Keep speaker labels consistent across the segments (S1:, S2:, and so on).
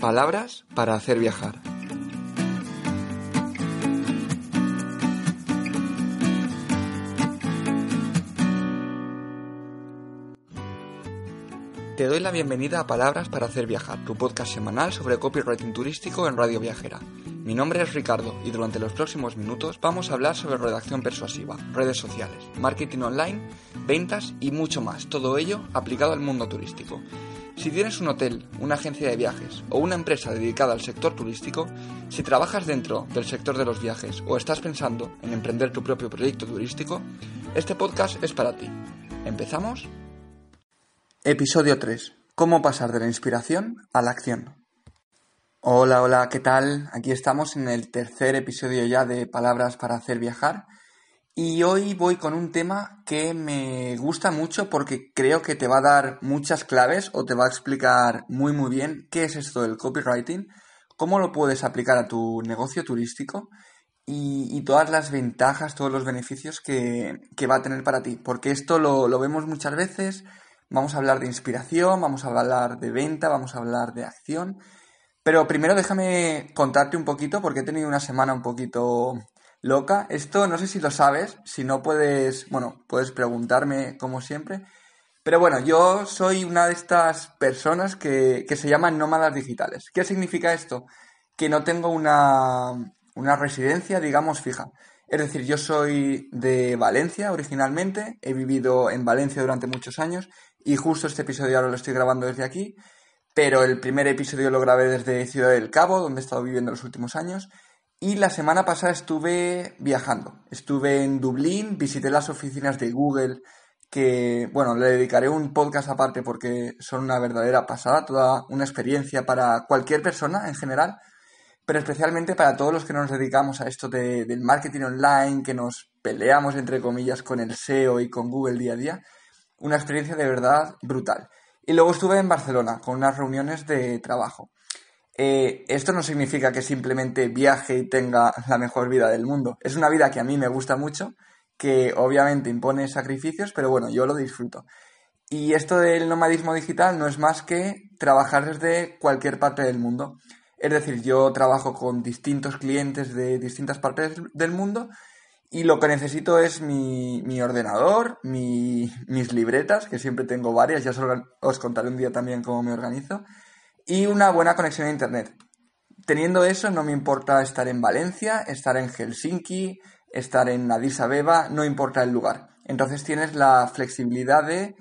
S1: Palabras para hacer viajar. Te doy la bienvenida a Palabras para hacer viajar, tu podcast semanal sobre copywriting turístico en Radio Viajera. Mi nombre es Ricardo y durante los próximos minutos vamos a hablar sobre redacción persuasiva, redes sociales, marketing online, ventas y mucho más, todo ello aplicado al mundo turístico. Si tienes un hotel, una agencia de viajes o una empresa dedicada al sector turístico, si trabajas dentro del sector de los viajes o estás pensando en emprender tu propio proyecto turístico, este podcast es para ti. ¿Empezamos? Episodio 3. ¿Cómo pasar de la inspiración a la acción? Hola, hola, ¿qué tal? Aquí estamos en el tercer episodio ya de Palabras para hacer viajar y hoy voy con un tema que me gusta mucho porque creo que te va a dar muchas claves o te va a explicar muy muy bien qué es esto del copywriting, cómo lo puedes aplicar a tu negocio turístico y, todas las ventajas, todos los beneficios que, va a tener para ti. Porque esto lo, lo vemos muchas veces Vamos a hablar de inspiración, vamos a hablar de venta, vamos a hablar de acción. Pero primero déjame contarte un poquito porque he tenido una semana un poquito loca. Esto no sé si lo sabes, si no puedes, bueno, puedes preguntarme como siempre. Pero bueno, yo soy una de estas personas que, que se llaman nómadas digitales. ¿Qué significa esto? Que no tengo una, una residencia, digamos, fija. Es decir, yo soy de Valencia originalmente, he vivido en Valencia durante muchos años y justo este episodio ahora lo estoy grabando desde aquí, pero el primer episodio lo grabé desde Ciudad del Cabo, donde he estado viviendo los últimos años, y la semana pasada estuve viajando. Estuve en Dublín, visité las oficinas de Google, que, bueno, le dedicaré un podcast aparte porque son una verdadera pasada, toda una experiencia para cualquier persona en general, pero especialmente para todos los que nos dedicamos a esto del marketing online, que nos peleamos, entre comillas, con el SEO y con Google día a día una experiencia de verdad brutal. Y luego estuve en Barcelona con unas reuniones de trabajo. Eh, esto no significa que simplemente viaje y tenga la mejor vida del mundo. Es una vida que a mí me gusta mucho, que obviamente impone sacrificios, pero bueno, yo lo disfruto. Y esto del nomadismo digital no es más que trabajar desde cualquier parte del mundo. Es decir, yo trabajo con distintos clientes de distintas partes del mundo y lo que necesito es mi, mi ordenador, mi, mis libretas, que siempre tengo varias, ya os contaré un día también cómo me organizo, y una buena conexión a Internet. Teniendo eso, no me importa estar en Valencia, estar en Helsinki, estar en Addis Abeba, no importa el lugar. Entonces tienes la flexibilidad de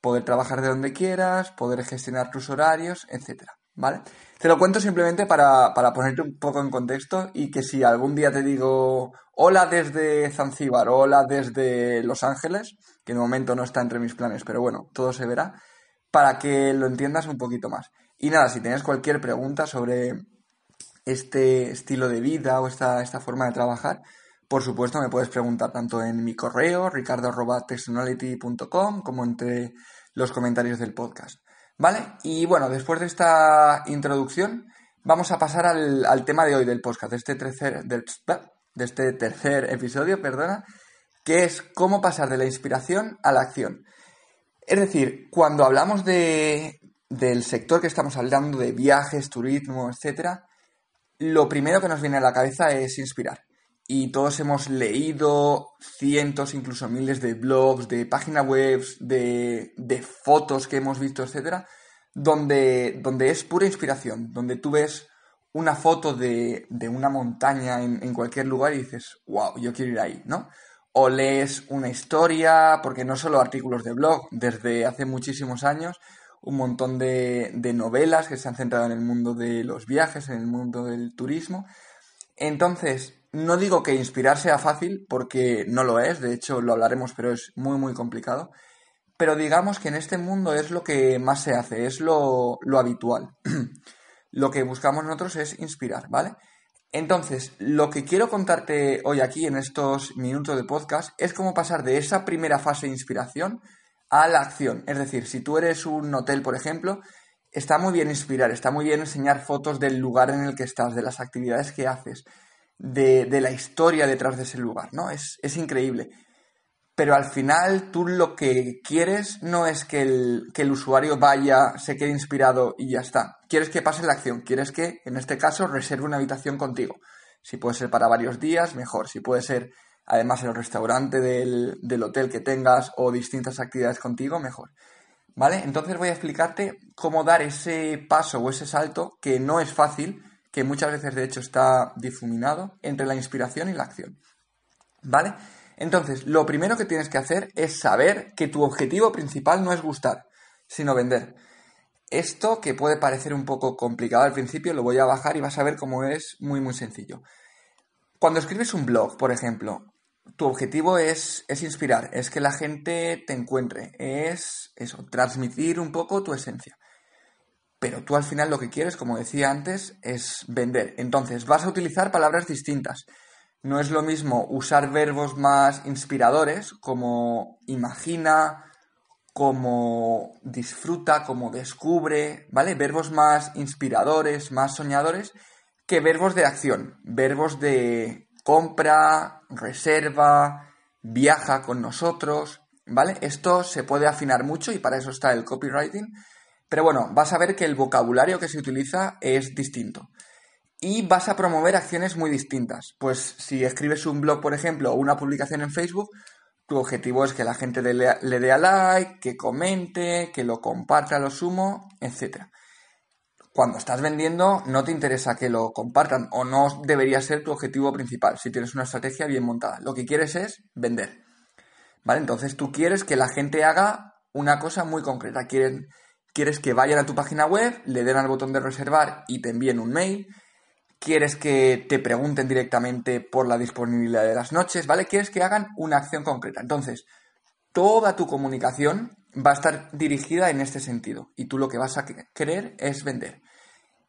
S1: poder trabajar de donde quieras, poder gestionar tus horarios, etc. ¿Vale? Te lo cuento simplemente para, ponerte un poco en contexto y que si algún día te digo hola desde Zanzíbar hola desde Los Ángeles, que de momento no está entre mis planes, pero bueno, todo se verá, para que lo entiendas un poquito más. Y nada, si tienes cualquier pregunta sobre este estilo de vida o esta, esta forma de trabajar, por supuesto me puedes preguntar tanto en mi correo, ricardo.textonality.com, como entre los comentarios del podcast. ¿Vale? Y bueno, después de esta introducción, vamos a pasar al, tema de hoy del podcast, de este tercer, de este tercer episodio, perdona, que es cómo pasar de la inspiración a la acción. Es decir, cuando hablamos de, del sector que estamos hablando, de viajes, turismo, etcétera, lo primero que nos viene a la cabeza es inspirar y todos hemos leído cientos, incluso miles de blogs, de páginas web, de, de, fotos que hemos visto, etcétera, donde, donde es pura inspiración, donde tú ves una foto de, de una montaña en, en, cualquier lugar y dices, wow, yo quiero ir ahí, ¿no? O lees una historia, porque no solo artículos de blog, desde hace muchísimos años, un montón de, de novelas que se han centrado en el mundo de los viajes, en el mundo del turismo. Entonces, no digo que inspirar sea fácil, porque no lo es, de hecho lo hablaremos, pero es muy, muy complicado. pero digamos que en este mundo es lo que más se hace, es lo, lo habitual. lo que buscamos nosotros es inspirar, ¿vale? Entonces, lo que quiero contarte hoy aquí en estos minutos de podcast es cómo pasar de esa primera fase de inspiración a la acción. Es decir, si tú eres un hotel, por ejemplo, está muy bien inspirar, está muy bien enseñar fotos del lugar en el que estás, de las actividades que haces, de, de la historia detrás de ese lugar, ¿no? Es, es increíble pero al final tú lo que quieres no es que el, que el, usuario vaya, se quede inspirado y ya está. Quieres que pase la acción, quieres que, en este caso, reserve una habitación contigo. Si puede ser para varios días, mejor. Si puede ser, además, el restaurante del, del hotel que tengas o distintas actividades contigo, mejor. ¿Vale? Entonces voy a explicarte cómo dar ese paso o ese salto que no es fácil, que muchas veces de hecho está difuminado entre la inspiración y la acción. ¿Vale? Entonces, lo primero que tienes que hacer es saber que tu objetivo principal no es gustar, sino vender. Esto que puede parecer un poco complicado al principio, lo voy a bajar y vas a ver cómo es muy muy sencillo. Cuando escribes un blog, por ejemplo, tu objetivo es, es inspirar, es que la gente te encuentre, es eso, transmitir un poco tu esencia. Pero tú al final lo que quieres, como decía antes, es vender. Entonces vas a utilizar palabras distintas no es lo mismo usar verbos más inspiradores como imagina, como disfruta, como descubre, ¿vale? Verbos más inspiradores, más soñadores, que verbos de acción, verbos de compra, reserva, viaja con nosotros, ¿vale? Esto se puede afinar mucho y para eso está el copywriting, pero bueno, vas a ver que el vocabulario que se utiliza es distinto y vas a promover acciones muy distintas. Pues si escribes un blog, por ejemplo, o una publicación en Facebook, tu objetivo es que la gente le, dé a like, que comente, que lo comparta lo sumo, etc. Cuando estás vendiendo, no te interesa que lo compartan o no debería ser tu objetivo principal si tienes una estrategia bien montada. Lo que quieres es vender. ¿Vale? Entonces tú quieres que la gente haga una cosa muy concreta. Quieres que vayan a tu página web, le den al botón de reservar y te envíen un mail quieres que te pregunten directamente por la disponibilidad de las noches, ¿vale? Quieres que hagan una acción concreta. Entonces, toda tu comunicación va a estar dirigida en este sentido y tú lo que vas a querer es vender.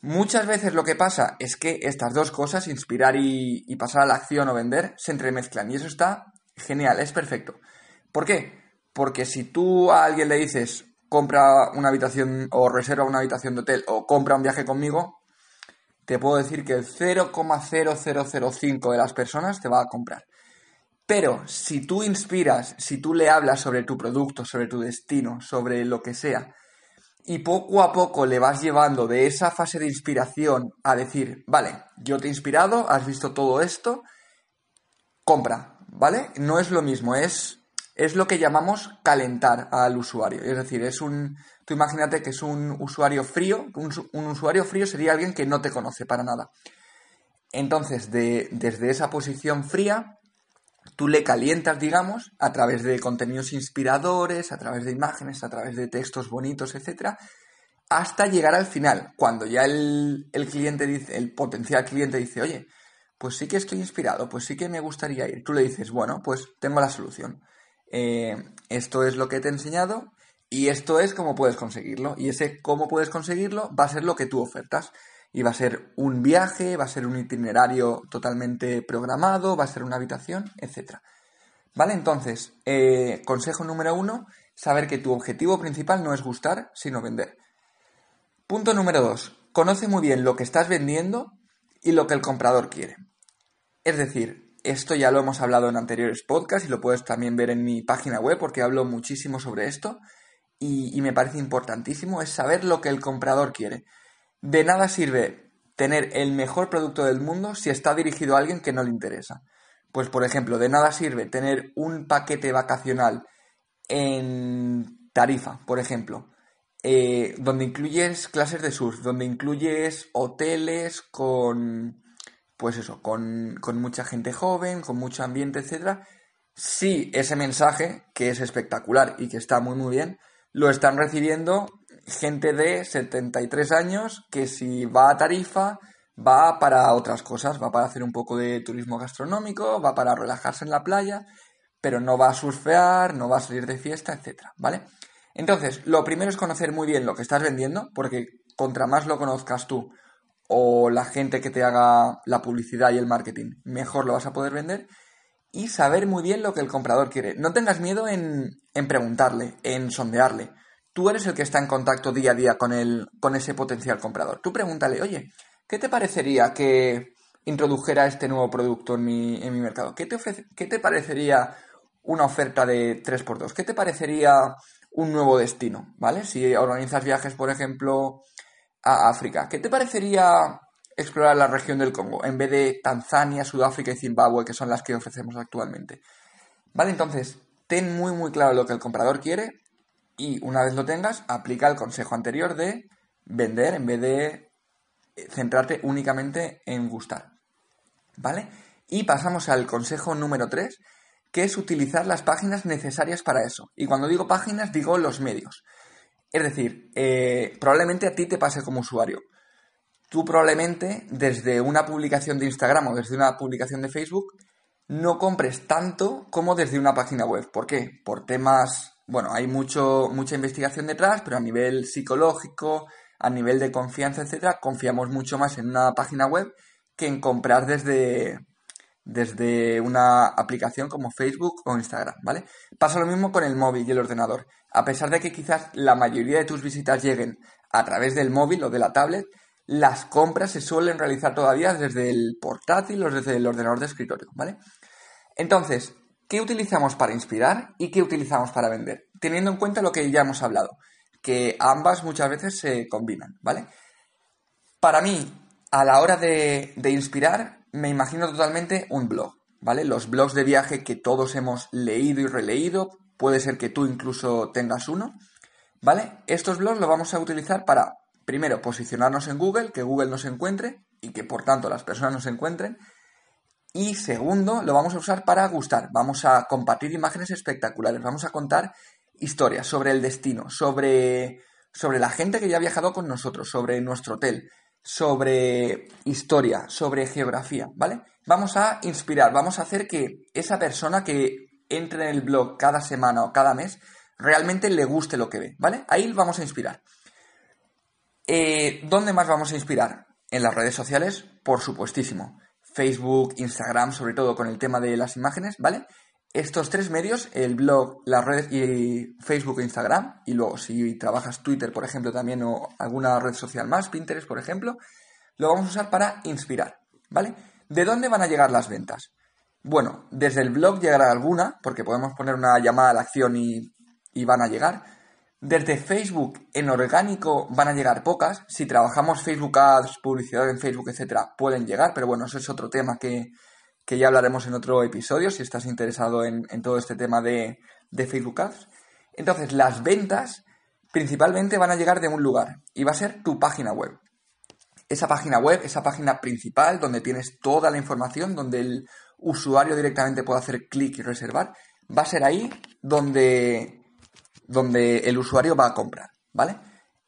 S1: Muchas veces lo que pasa es que estas dos cosas, inspirar y, pasar a la acción o vender, se entremezclan y eso está genial, es perfecto. ¿Por qué? Porque si tú a alguien le dices compra una habitación o reserva una habitación de hotel o compra un viaje conmigo, te puedo decir que el 0,0005 de las personas te va a comprar. Pero si tú inspiras, si tú le hablas sobre tu producto, sobre tu destino, sobre lo que sea, y poco a poco le vas llevando de esa fase de inspiración a decir, vale, yo te he inspirado, has visto todo esto, compra, ¿vale? No es lo mismo, es, es lo que llamamos calentar al usuario. Es decir, es un, Tú imagínate que es un usuario frío, un, usuario frío sería alguien que no te conoce para nada. Entonces, desde esa posición fría, tú le calientas, digamos, a través de contenidos inspiradores, a través de imágenes, a través de textos bonitos, etcétera, hasta llegar al final, cuando ya el, cliente dice, el potencial cliente dice, oye, pues sí que estoy inspirado, pues sí que me gustaría ir. Tú le dices, bueno, pues tengo la solución. Eh, esto es lo que te he enseñado, y esto es cómo puedes conseguirlo. Y ese cómo puedes conseguirlo va a ser lo que tú ofertas. Y va a ser un viaje, va a ser un itinerario totalmente programado, va a ser una habitación, etc. ¿Vale? Entonces, eh, consejo número uno, saber que tu objetivo principal no es gustar, sino vender. Punto número dos, conoce muy bien lo que estás vendiendo y lo que el comprador quiere. Es decir, esto ya lo hemos hablado en anteriores podcasts y lo puedes también ver en mi página web porque hablo muchísimo sobre esto y, me parece importantísimo es saber lo que el comprador quiere. De nada sirve tener el mejor producto del mundo si está dirigido a alguien que no le interesa. Pues por ejemplo, de nada sirve tener un paquete vacacional en Tarifa, por ejemplo, eh, donde incluyes clases de surf, donde incluyes hoteles con, pues eso, con, con mucha gente joven, con mucho ambiente, etcétera. Si ese mensaje, que es espectacular y que está muy muy bien, lo están recibiendo gente de 73 años que si va a Tarifa va para otras cosas, va para hacer un poco de turismo gastronómico, va para relajarse en la playa, pero no va a surfear, no va a salir de fiesta, etcétera, ¿vale? Entonces, lo primero es conocer muy bien lo que estás vendiendo, porque contra más lo conozcas tú o la gente que te haga la publicidad y el marketing, mejor lo vas a poder vender y saber muy bien lo que el comprador quiere. No tengas miedo en, en preguntarle, en sondearle. Tú eres el que está en contacto día a día con, el, con ese potencial comprador. Tú pregúntale, oye, ¿qué te parecería que introdujera este nuevo producto en mi, en mi mercado? ¿Qué te, ¿Qué te parecería una oferta de 3x2? ¿Qué te parecería un nuevo destino? ¿Vale? Si organizas viajes, por ejemplo, a África. ¿Qué te parecería explorar la región del Congo en vez de Tanzania, Sudáfrica y Zimbabue, que son las que ofrecemos actualmente? ¿Vale? Entonces, ten muy muy claro lo que el comprador quiere y una vez lo tengas, aplica el consejo anterior de vender en vez de eh, centrarte únicamente en gustar. ¿Vale? Y pasamos al consejo número 3, que es utilizar las páginas necesarias para eso. Y cuando digo páginas, digo los medios. Es decir, eh, probablemente a ti te pase como usuario. Tú probablemente desde una publicación de Instagram o desde una publicación de Facebook no compres tanto como desde una página web. ¿Por qué? Por temas, bueno, hay mucho, mucha investigación detrás, pero a nivel psicológico, a nivel de confianza, etcétera, confiamos mucho más en una página web que en comprar desde, desde una aplicación como Facebook o Instagram, ¿vale? Pasa lo mismo con el móvil y el ordenador. A pesar de que quizás la mayoría de tus visitas lleguen a través del móvil o de la tablet, las compras se suelen realizar todavía desde el portátil o desde el ordenador de escritorio, ¿vale? Entonces, ¿qué utilizamos para inspirar y qué utilizamos para vender? Teniendo en cuenta lo que ya hemos hablado, que ambas muchas veces se combinan, ¿vale? Para mí, a la hora de, de inspirar, me imagino totalmente un blog, ¿vale? Los blogs de viaje que todos hemos leído y releído, puede ser que tú incluso tengas uno, ¿vale? Estos blogs los vamos a utilizar para, primero, posicionarnos en Google, que Google nos encuentre y que por tanto las personas nos encuentren. Y segundo, lo vamos a usar para gustar. Vamos a compartir imágenes espectaculares, vamos a contar historias sobre el destino, sobre, sobre la gente que ya ha viajado con nosotros, sobre nuestro hotel, sobre historia, sobre geografía, ¿vale? Vamos a inspirar, vamos a hacer que esa persona que entre en el blog cada semana o cada mes realmente le guste lo que ve, ¿vale? Ahí vamos a inspirar. Eh, ¿Dónde más vamos a inspirar? En las redes sociales, por supuestísimo. Facebook, Instagram, sobre todo con el tema de las imágenes, ¿vale? Estos tres medios, el blog, las redes y Facebook e Instagram, y luego si trabajas Twitter, por ejemplo, también o alguna red social más, Pinterest, por ejemplo, lo vamos a usar para inspirar, ¿vale? ¿De dónde van a llegar las ventas? Bueno, desde el blog llegará alguna, porque podemos poner una llamada a la acción y, y van a llegar. Desde Facebook en orgánico van a llegar pocas. Si trabajamos Facebook Ads, publicidad en Facebook, etcétera, pueden llegar, pero bueno, eso es otro tema que, que ya hablaremos en otro episodio si estás interesado en, todo este tema de, Facebook Ads. Entonces, las ventas principalmente van a llegar de un lugar y va a ser tu página web. Esa página web, esa página principal donde tienes toda la información, donde el usuario directamente puede hacer clic y reservar, va a ser ahí donde, donde el usuario va a comprar, ¿vale?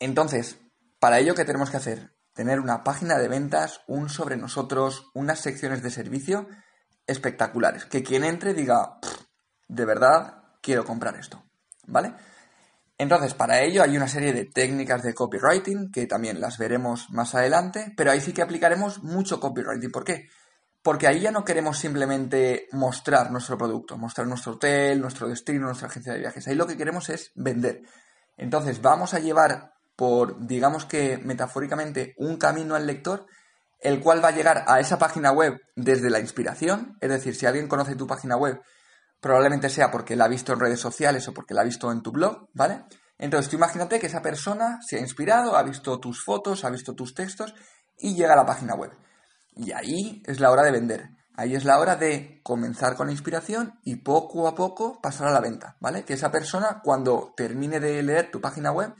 S1: Entonces, para ello, ¿qué tenemos que hacer? Tener una página de ventas, un sobre nosotros, unas secciones de servicio espectaculares. Que quien entre diga, de verdad, quiero comprar esto. ¿Vale? Entonces, para ello hay una serie de técnicas de copywriting que también las veremos más adelante, pero ahí sí que aplicaremos mucho copywriting. ¿Por qué? Porque ahí ya no queremos simplemente mostrar nuestro producto, mostrar nuestro hotel, nuestro destino, nuestra agencia de viajes. Ahí lo que queremos es vender. Entonces, vamos a llevar por, digamos que metafóricamente, un camino al lector el cual va a llegar a esa página web desde la inspiración, es decir, si alguien conoce tu página web, probablemente sea porque la ha visto en redes sociales o porque la ha visto en tu blog, ¿vale? Entonces tú imagínate que esa persona se ha inspirado, ha visto tus fotos, ha visto tus textos y llega a la página web. Y ahí es la hora de vender. Ahí es la hora de comenzar con la inspiración y poco a poco pasar a la venta, ¿vale? Que esa persona cuando termine de leer tu página web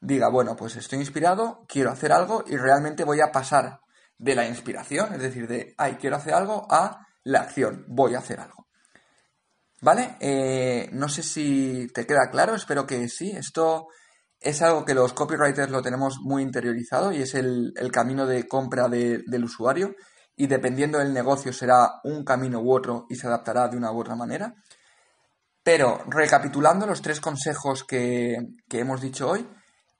S1: diga, bueno, pues estoy inspirado, quiero hacer algo y realmente voy a pasar de la inspiración, es decir, de, ay, quiero hacer algo, a la acción, voy a hacer algo. ¿Vale? Eh, no sé si te queda claro, espero que sí. Esto es algo que los copywriters lo tenemos muy interiorizado y es el, camino de compra del usuario y dependiendo del negocio será un camino u otro y se adaptará de una u otra manera. Pero recapitulando los tres consejos que, que hemos dicho hoy,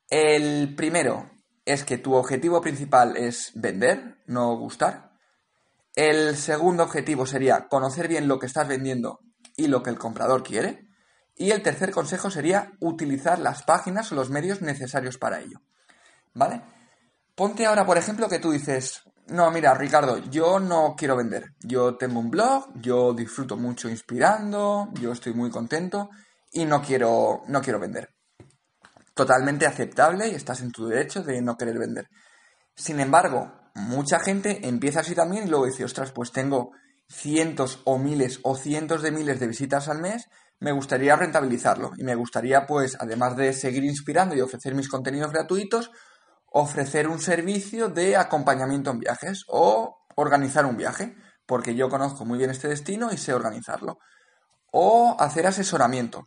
S1: el primero es que tu objetivo principal es vender, no gustar. El segundo objetivo sería conocer bien lo que estás vendiendo y lo que el comprador quiere. Y el tercer consejo sería utilizar las páginas o los medios necesarios para ello. ¿Vale? Ponte ahora, por ejemplo, que tú dices, no, mira, Ricardo, yo no quiero vender. Yo tengo un blog, yo disfruto mucho inspirando, yo estoy muy contento y no quiero, no quiero vender. Totalmente aceptable y estás en tu derecho de no querer vender. Sin embargo, mucha gente empieza así también y luego dice, ostras, pues tengo cientos o miles o cientos de miles de visitas al mes, me gustaría rentabilizarlo y me gustaría, pues, además de seguir inspirando y ofrecer mis contenidos gratuitos, ofrecer un servicio de acompañamiento en viajes o organizar un viaje, porque yo conozco muy bien este destino y sé organizarlo. O hacer asesoramiento.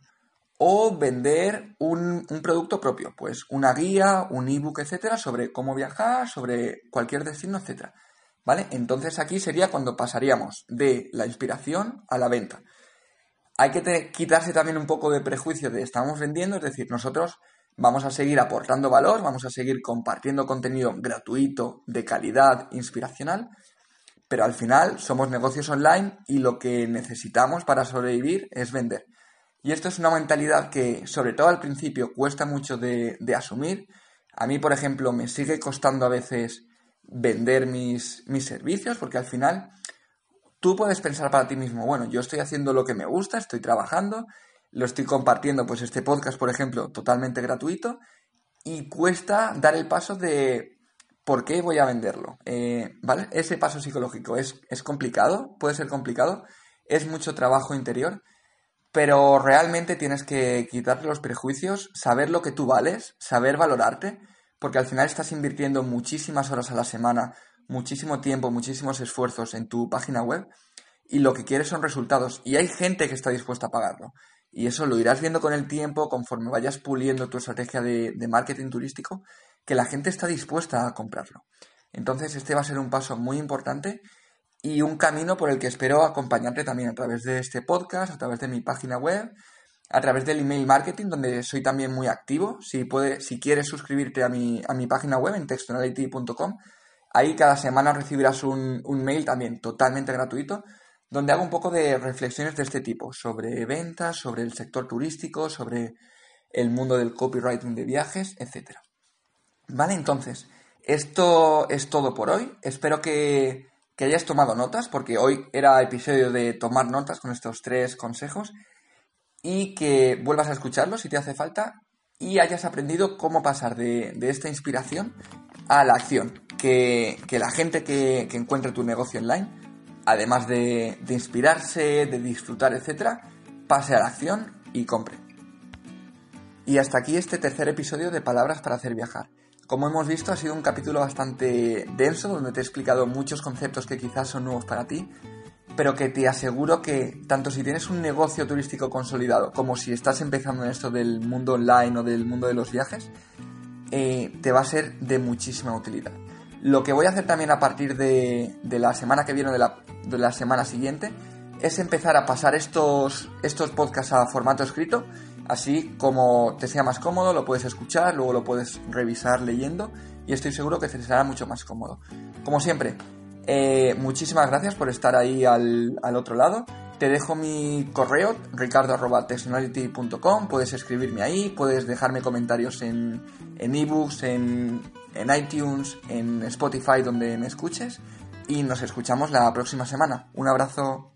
S1: O vender un, producto propio, pues una guía, un ebook, etcétera, sobre cómo viajar, sobre cualquier destino, etcétera. ¿Vale? Entonces aquí sería cuando pasaríamos de la inspiración a la venta. Hay que quitarse también un poco de prejuicio de estamos vendiendo, es decir, nosotros Vamos a seguir aportando valor, vamos a seguir compartiendo contenido gratuito, de calidad, inspiracional, pero al final somos negocios online y lo que necesitamos para sobrevivir es vender. Y esto es una mentalidad que, sobre todo al principio, cuesta mucho de, asumir. A mí, por ejemplo, me sigue costando a veces vender mis, mis servicios, porque al final tú puedes pensar para ti mismo, bueno, yo estoy haciendo lo que me gusta, estoy trabajando lo estoy compartiendo, pues este podcast, por ejemplo, totalmente gratuito y cuesta dar el paso de por qué voy a venderlo. Eh, ¿Vale? Ese paso psicológico es, es complicado, puede ser complicado, es mucho trabajo interior, pero realmente tienes que quitarte los prejuicios, saber lo que tú vales, saber valorarte, porque al final estás invirtiendo muchísimas horas a la semana, muchísimo tiempo, muchísimos esfuerzos en tu página web y lo que quieres son resultados y hay gente que está dispuesta a pagarlo. Y eso lo irás viendo con el tiempo, conforme vayas puliendo tu estrategia de, marketing turístico, que la gente está dispuesta a comprarlo. Entonces, este va a ser un paso muy importante y un camino por el que espero acompañarte también a través de este podcast, a través de mi página web, a través del email marketing, donde soy también muy activo. Si, si quieres suscribirte a mi, a mi página web en textonality.com, ahí cada semana recibirás un, un mail también totalmente gratuito donde hago un poco de reflexiones de este tipo, sobre ventas, sobre el sector turístico, sobre el mundo del copywriting de viajes, etc. Vale, entonces, esto es todo por hoy. Espero que, hayas tomado notas, porque hoy era episodio de tomar notas con estos tres consejos y que vuelvas a escucharlos si te hace falta y hayas aprendido cómo pasar de, esta inspiración a la acción. Que, la gente que, que encuentre tu negocio online además de, inspirarse, de disfrutar, etc., pase a la acción y compre. Y hasta aquí este tercer episodio de Palabras para hacer viajar. Como hemos visto, ha sido un capítulo bastante denso, donde te he explicado muchos conceptos que quizás son nuevos para ti, pero que te aseguro que tanto si tienes un negocio turístico consolidado como si estás empezando en esto del mundo online o del mundo de los viajes, eh, te va a ser de muchísima utilidad. Lo que voy a hacer también a partir de, la semana que viene, de la, de la, semana siguiente, es empezar a pasar estos, estos podcasts a formato escrito, así como te sea más cómodo, lo puedes escuchar, luego lo puedes revisar leyendo y estoy seguro que te será mucho más cómodo. Como siempre, eh, muchísimas gracias por estar ahí al, al otro lado. Te dejo mi correo, ricardo.textonality.com, puedes escribirme ahí, puedes dejarme comentarios en ebooks, en, en, en iTunes, en Spotify, donde me escuches, y nos escuchamos la próxima semana. Un abrazo.